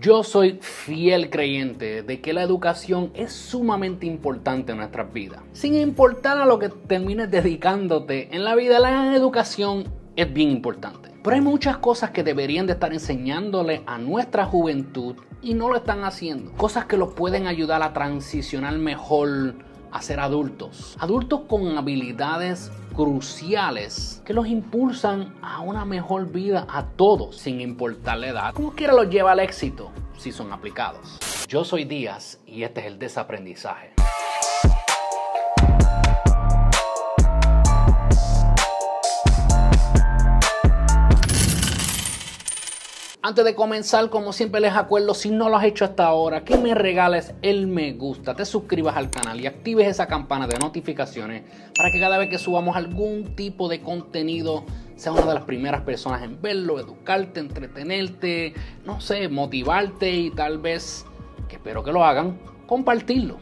Yo soy fiel creyente de que la educación es sumamente importante en nuestras vidas. Sin importar a lo que termines dedicándote en la vida, la educación es bien importante. Pero hay muchas cosas que deberían de estar enseñándole a nuestra juventud y no lo están haciendo. Cosas que los pueden ayudar a transicionar mejor a ser adultos. Adultos con habilidades cruciales que los impulsan a una mejor vida a todos, sin importar la edad. Como quiera los lleva al éxito si son aplicados. Yo soy Díaz y este es el desaprendizaje. Antes de comenzar, como siempre les acuerdo, si no lo has hecho hasta ahora, que me regales el me gusta, te suscribas al canal y actives esa campana de notificaciones para que cada vez que subamos algún tipo de contenido sea una de las primeras personas en verlo, educarte, entretenerte, no sé, motivarte y tal vez, que espero que lo hagan, compartirlo.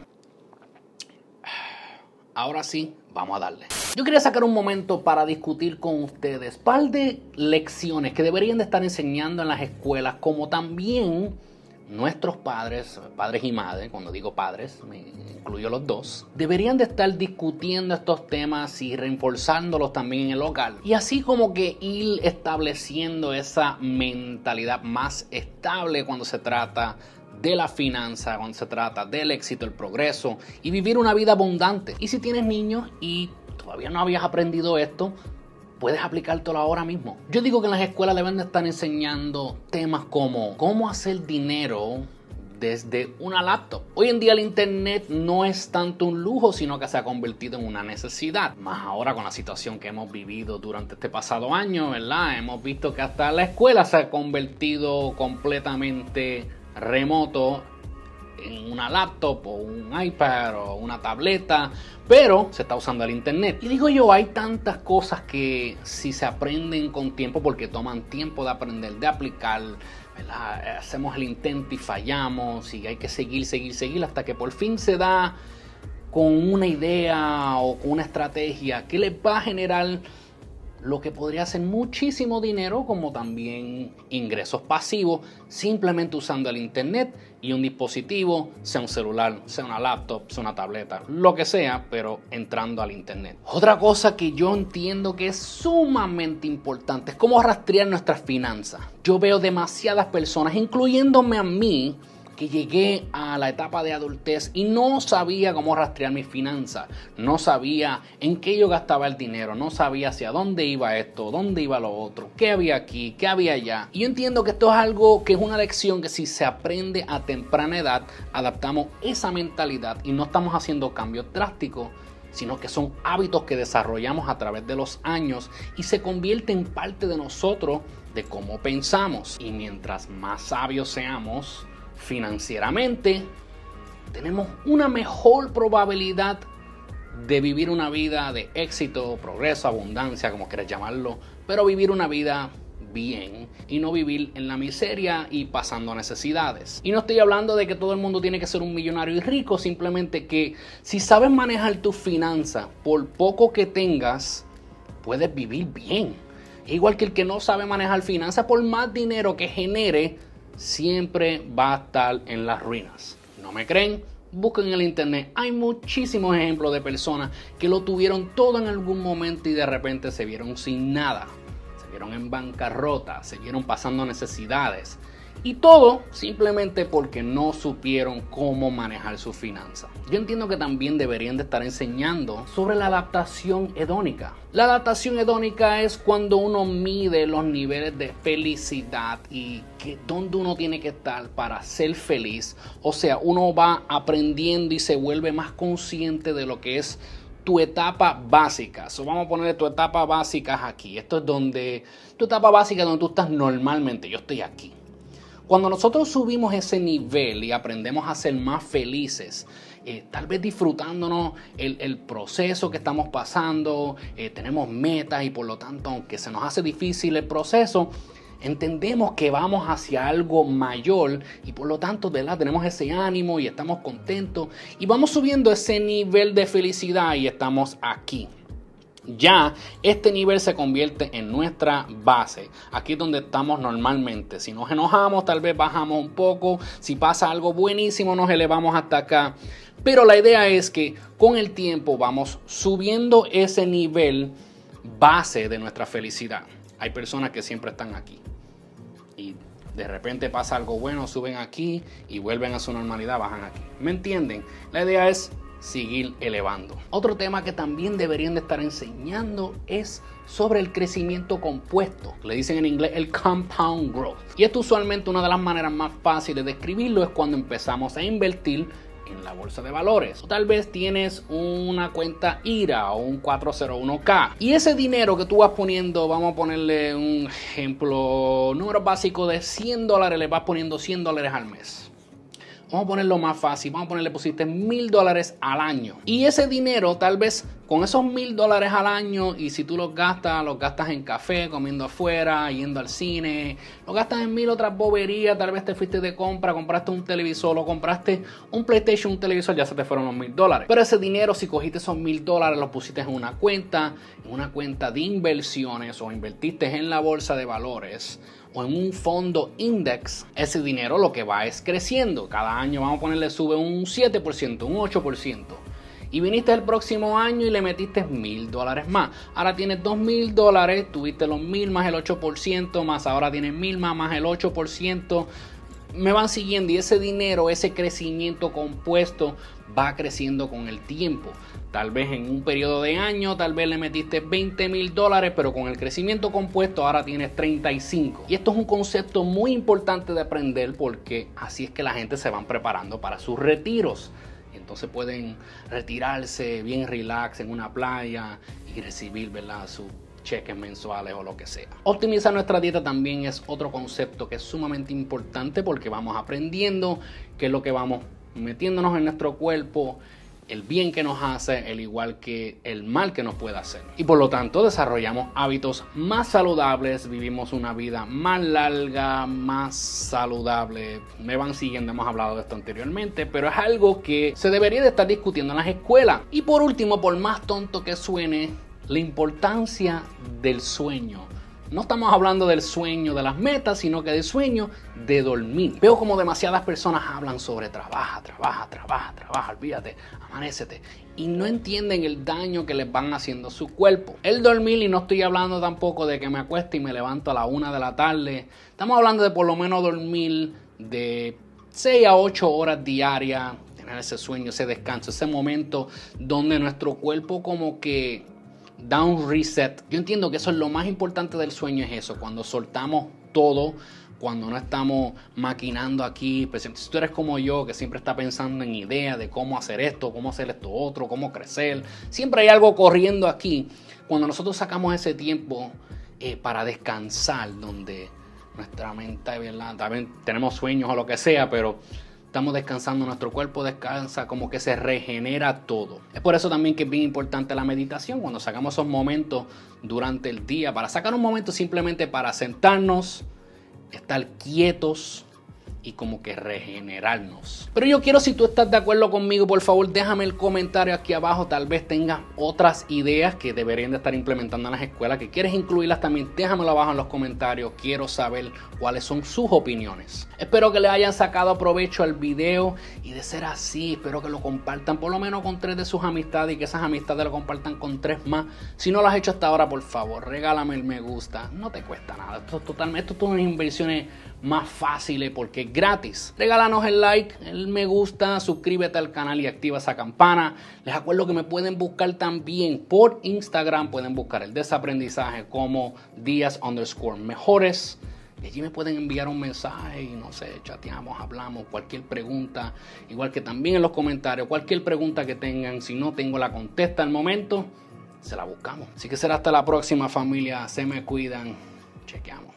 Ahora sí, vamos a darle. Yo quería sacar un momento para discutir con ustedes un par de lecciones que deberían de estar enseñando en las escuelas, como también nuestros padres, padres y madres, cuando digo padres, me incluyo los dos, deberían de estar discutiendo estos temas y reforzándolos también en el local. Y así como que ir estableciendo esa mentalidad más estable cuando se trata de la finanza, cuando se trata del éxito, el progreso y vivir una vida abundante. Y si tienes niños y todavía no habías aprendido esto, puedes aplicártelo ahora mismo. Yo digo que en las escuelas deben de estar enseñando temas como cómo hacer dinero desde una laptop. Hoy en día el internet no es tanto un lujo, sino que se ha convertido en una necesidad. Más ahora con la situación que hemos vivido durante este pasado año, ¿verdad? Hemos visto que hasta la escuela se ha convertido completamente remoto en una laptop o un iPad o una tableta, pero se está usando el internet. Y digo yo, hay tantas cosas que si se aprenden con tiempo, porque toman tiempo de aprender, de aplicar, hacemos el intento y fallamos y hay que seguir, seguir, seguir hasta que por fin se da con una idea o con una estrategia que les va a generar lo que podría ser muchísimo dinero como también ingresos pasivos simplemente usando el internet y un dispositivo, sea un celular, sea una laptop, sea una tableta, lo que sea, pero entrando al internet. Otra cosa que yo entiendo que es sumamente importante es cómo rastrear nuestras finanzas. Yo veo demasiadas personas, incluyéndome a mí, que llegué a la etapa de adultez y no sabía cómo rastrear mis finanzas, no sabía en qué yo gastaba el dinero, no sabía hacia dónde iba esto, dónde iba lo otro, qué había aquí, qué había allá. Y yo entiendo que esto es algo que es una lección que si se aprende a temprana edad, adaptamos esa mentalidad y no estamos haciendo cambios drásticos sino que son hábitos que desarrollamos a través de los años y se convierten en parte de nosotros de cómo pensamos. Y mientras más sabios seamos, financieramente, tenemos una mejor probabilidad de vivir una vida de éxito, progreso, abundancia, como quieras llamarlo, pero vivir una vida bien y no vivir en la miseria y pasando necesidades. Y no estoy hablando de que todo el mundo tiene que ser un millonario y rico, simplemente que si sabes manejar tus finanzas, por poco que tengas, puedes vivir bien. Igual que el que no sabe manejar finanzas, por más dinero que genere, siempre va a estar en las ruinas. ¿No me creen? Busquen en el internet. Hay muchísimos ejemplos de personas que lo tuvieron todo en algún momento y de repente se vieron sin nada. Se vieron en bancarrota, se vieron pasando necesidades. Y todo simplemente porque no supieron cómo manejar su finanza. Yo entiendo que también deberían de estar enseñando sobre la adaptación hedónica. La adaptación hedónica es cuando uno mide los niveles de felicidad y que dónde uno tiene que estar para ser feliz. O sea, uno va aprendiendo y se vuelve más consciente de lo que es tu etapa básica. So, vamos a poner tu etapa básica aquí. Esto es donde tu etapa básica donde tú estás normalmente. Yo estoy aquí. Cuando nosotros subimos ese nivel y aprendemos a ser más felices, eh, tal vez disfrutándonos el, proceso que estamos pasando, eh, tenemos metas y por lo tanto, aunque se nos hace difícil el proceso, entendemos que vamos hacia algo mayor y por lo tanto ¿verdad? tenemos ese ánimo y estamos contentos y vamos subiendo ese nivel de felicidad y estamos aquí. Ya este nivel se convierte en nuestra base. Aquí es donde estamos normalmente. Si nos enojamos, tal vez bajamos un poco. Si pasa algo buenísimo, nos elevamos hasta acá. Pero la idea es que con el tiempo vamos subiendo ese nivel base de nuestra felicidad. Hay personas que siempre están aquí. Y de repente pasa algo bueno, suben aquí y vuelven a su normalidad, bajan aquí. ¿Me entienden? La idea es seguir elevando. Otro tema que también deberían de estar enseñando es sobre el crecimiento compuesto. Le dicen en inglés el compound growth. Y esto usualmente una de las maneras más fáciles de escribirlo es cuando empezamos a invertir en la bolsa de valores. O tal vez tienes una cuenta IRA o un 401k. Y ese dinero que tú vas poniendo, vamos a ponerle un ejemplo, número básico de 100 dólares, le vas poniendo 100 dólares al mes. Vamos a ponerlo más fácil, vamos a ponerle pusiste mil dólares al año. Y ese dinero, tal vez con esos mil dólares al año, y si tú los gastas, los gastas en café, comiendo afuera, yendo al cine, los gastas en mil otras boberías, tal vez te fuiste de compra, compraste un televisor o compraste un PlayStation, un televisor, ya se te fueron los mil dólares. Pero ese dinero, si cogiste esos mil dólares, los pusiste en una cuenta, en una cuenta de inversiones o invertiste en la bolsa de valores o en un fondo index, ese dinero lo que va es creciendo. Cada año vamos a ponerle sube un 7%, un 8%. Y viniste el próximo año y le metiste mil dólares más. Ahora tienes dos mil dólares, tuviste los mil más el 8%, más ahora tienes mil más más el 8%. Me van siguiendo y ese dinero, ese crecimiento compuesto va creciendo con el tiempo. Tal vez en un periodo de año, tal vez le metiste 20 mil dólares, pero con el crecimiento compuesto ahora tienes 35. Y esto es un concepto muy importante de aprender porque así es que la gente se van preparando para sus retiros. Entonces pueden retirarse bien relax en una playa y recibir ¿verdad? sus cheques mensuales o lo que sea. Optimizar nuestra dieta también es otro concepto que es sumamente importante porque vamos aprendiendo qué es lo que vamos metiéndonos en nuestro cuerpo el bien que nos hace, el igual que el mal que nos puede hacer. Y por lo tanto desarrollamos hábitos más saludables, vivimos una vida más larga, más saludable. Me van siguiendo, hemos hablado de esto anteriormente, pero es algo que se debería de estar discutiendo en las escuelas. Y por último, por más tonto que suene, la importancia del sueño. No estamos hablando del sueño de las metas, sino que del sueño de dormir. Veo como demasiadas personas hablan sobre trabaja, trabaja, trabaja, trabaja, olvídate, amanecete. Y no entienden el daño que les van haciendo a su cuerpo. El dormir, y no estoy hablando tampoco de que me acueste y me levanto a la una de la tarde. Estamos hablando de por lo menos dormir de 6 a 8 horas diarias. Tener ese sueño, ese descanso, ese momento donde nuestro cuerpo como que da un reset. Yo entiendo que eso es lo más importante del sueño, es eso, cuando soltamos todo, cuando no estamos maquinando aquí. Pues, si tú eres como yo, que siempre está pensando en ideas de cómo hacer esto, cómo hacer esto otro, cómo crecer, siempre hay algo corriendo aquí. Cuando nosotros sacamos ese tiempo eh, para descansar, donde nuestra mente, ¿verdad? También tenemos sueños o lo que sea, pero estamos descansando, nuestro cuerpo descansa, como que se regenera todo. Es por eso también que es bien importante la meditación, cuando sacamos esos momentos durante el día, para sacar un momento simplemente para sentarnos, estar quietos, y como que regenerarnos. Pero yo quiero, si tú estás de acuerdo conmigo, por favor déjame el comentario aquí abajo. Tal vez tengas otras ideas que deberían de estar implementando en las escuelas, que quieres incluirlas también, déjamelo abajo en los comentarios. Quiero saber cuáles son sus opiniones. Espero que le hayan sacado provecho al video y de ser así, espero que lo compartan por lo menos con tres de sus amistades y que esas amistades lo compartan con tres más. Si no lo has hecho hasta ahora, por favor, regálame el me gusta. No te cuesta nada. Esto, totalmente, esto son inversiones más fáciles porque es gratis. Regálanos el like, el me gusta, suscríbete al canal y activa esa campana. Les acuerdo que me pueden buscar también por Instagram, pueden buscar el desaprendizaje como días underscore mejores. Allí me pueden enviar un mensaje y no sé, chateamos, hablamos, cualquier pregunta. Igual que también en los comentarios, cualquier pregunta que tengan, si no tengo la contesta al momento, se la buscamos. Así que será hasta la próxima familia, se me cuidan, chequeamos.